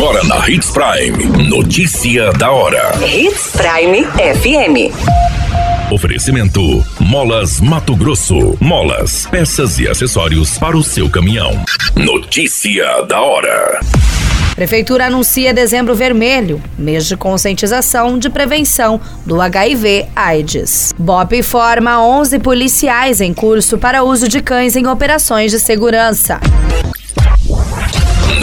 Agora na Hits Prime. Notícia da hora. Hits Prime FM. Oferecimento: Molas Mato Grosso. Molas, peças e acessórios para o seu caminhão. Notícia da hora. Prefeitura anuncia dezembro vermelho, mês de conscientização de prevenção do HIV/AIDS. BOP informa 11 policiais em curso para uso de cães em operações de segurança.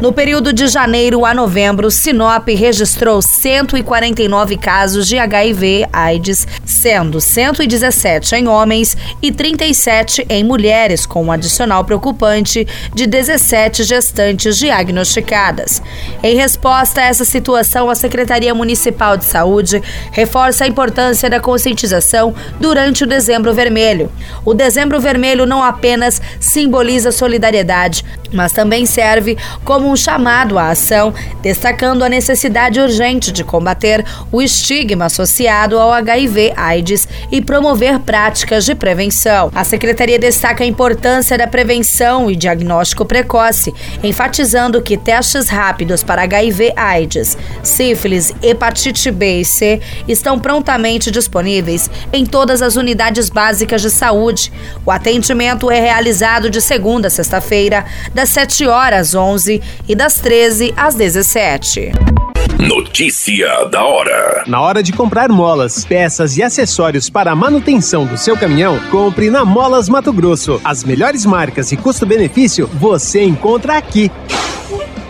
No período de janeiro a novembro, Sinop registrou 149 casos de HIV/AIDS, sendo 117 em homens e 37 em mulheres, com um adicional preocupante de 17 gestantes diagnosticadas. Em resposta a essa situação, a Secretaria Municipal de Saúde reforça a importância da conscientização durante o Dezembro Vermelho. O Dezembro Vermelho não apenas simboliza solidariedade, mas também serve como um chamado à ação, destacando a necessidade urgente de combater o estigma associado ao HIV/AIDS e promover práticas de prevenção. A secretaria destaca a importância da prevenção e diagnóstico precoce, enfatizando que testes rápidos para HIV/AIDS, sífilis, hepatite B e C estão prontamente disponíveis em todas as unidades básicas de saúde. O atendimento é realizado de segunda a sexta-feira, das 7 horas às 11 e das 13 às 17. Notícia da hora. Na hora de comprar molas, peças e acessórios para a manutenção do seu caminhão, compre na Molas Mato Grosso. As melhores marcas e custo-benefício você encontra aqui.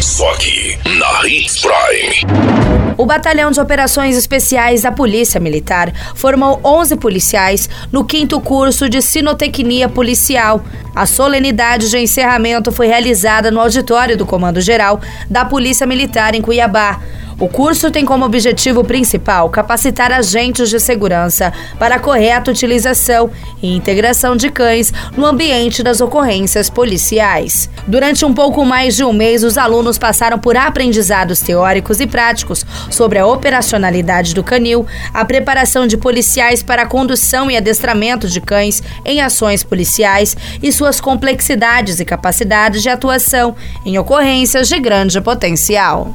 Só aqui, na Hits Prime. O Batalhão de Operações Especiais da Polícia Militar formou 11 policiais no quinto curso de Sinotecnia Policial. A solenidade de encerramento foi realizada no auditório do Comando Geral da Polícia Militar em Cuiabá. O curso tem como objetivo principal capacitar agentes de segurança para a correta utilização e integração de cães no ambiente das ocorrências policiais. Durante um pouco mais de um mês, os alunos passaram por aprendizados teóricos e práticos sobre a operacionalidade do canil, a preparação de policiais para a condução e adestramento de cães em ações policiais e suas complexidades e capacidades de atuação em ocorrências de grande potencial.